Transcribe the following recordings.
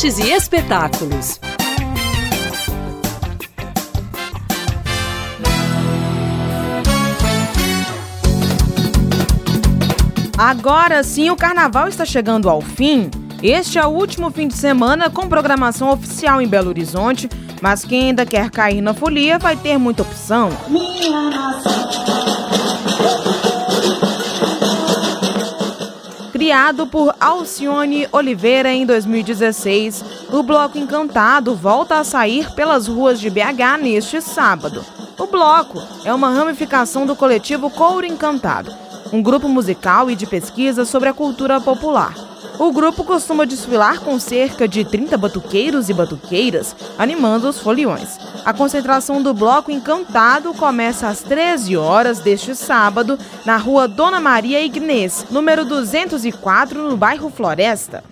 artes e espetáculos. Agora sim, o carnaval está chegando ao fim. Este é o último fim de semana com programação oficial em Belo Horizonte, mas quem ainda quer cair na folia vai ter muita opção. Criado por Alcione Oliveira em 2016, o Bloco Encantado volta a sair pelas ruas de BH neste sábado. O Bloco é uma ramificação do coletivo Couro Encantado um grupo musical e de pesquisa sobre a cultura popular. O grupo costuma desfilar com cerca de 30 batuqueiros e batuqueiras, animando os foliões. A concentração do Bloco Encantado começa às 13 horas deste sábado, na rua Dona Maria Ignês, número 204, no bairro Floresta.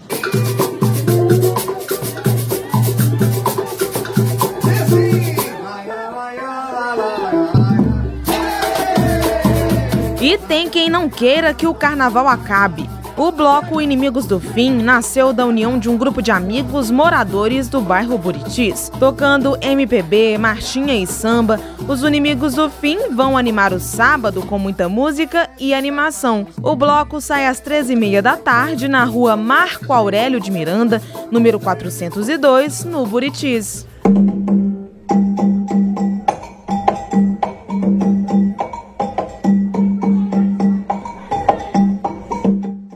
E tem quem não queira que o carnaval acabe. O bloco Inimigos do Fim nasceu da união de um grupo de amigos moradores do bairro Buritis. Tocando MPB, marchinha e samba, os Inimigos do Fim vão animar o sábado com muita música e animação. O bloco sai às 13h30 da tarde na rua Marco Aurélio de Miranda, número 402, no Buritis.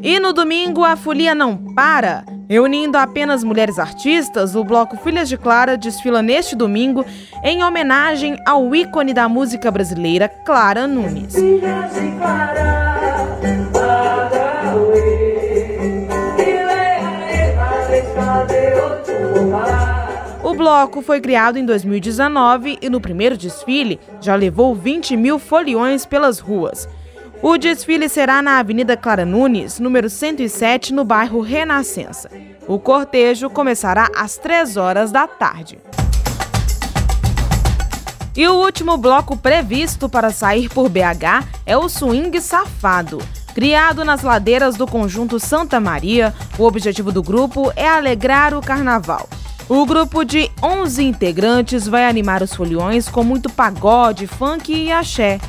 E no domingo a folia não para. Reunindo apenas mulheres artistas, o bloco Filhas de Clara desfila neste domingo em homenagem ao ícone da música brasileira, Clara Nunes. O bloco foi criado em 2019 e no primeiro desfile já levou 20 mil foliões pelas ruas. O desfile será na Avenida Clara Nunes, número 107, no bairro Renascença. O cortejo começará às 3 horas da tarde. E o último bloco previsto para sair por BH é o Swing Safado. Criado nas ladeiras do conjunto Santa Maria, o objetivo do grupo é alegrar o carnaval. O grupo de 11 integrantes vai animar os foliões com muito pagode, funk e axé.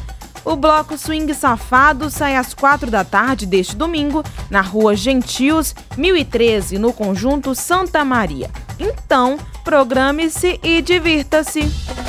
O bloco Swing Safado sai às quatro da tarde deste domingo, na rua Gentios, 1013, no conjunto Santa Maria. Então, programe-se e divirta-se!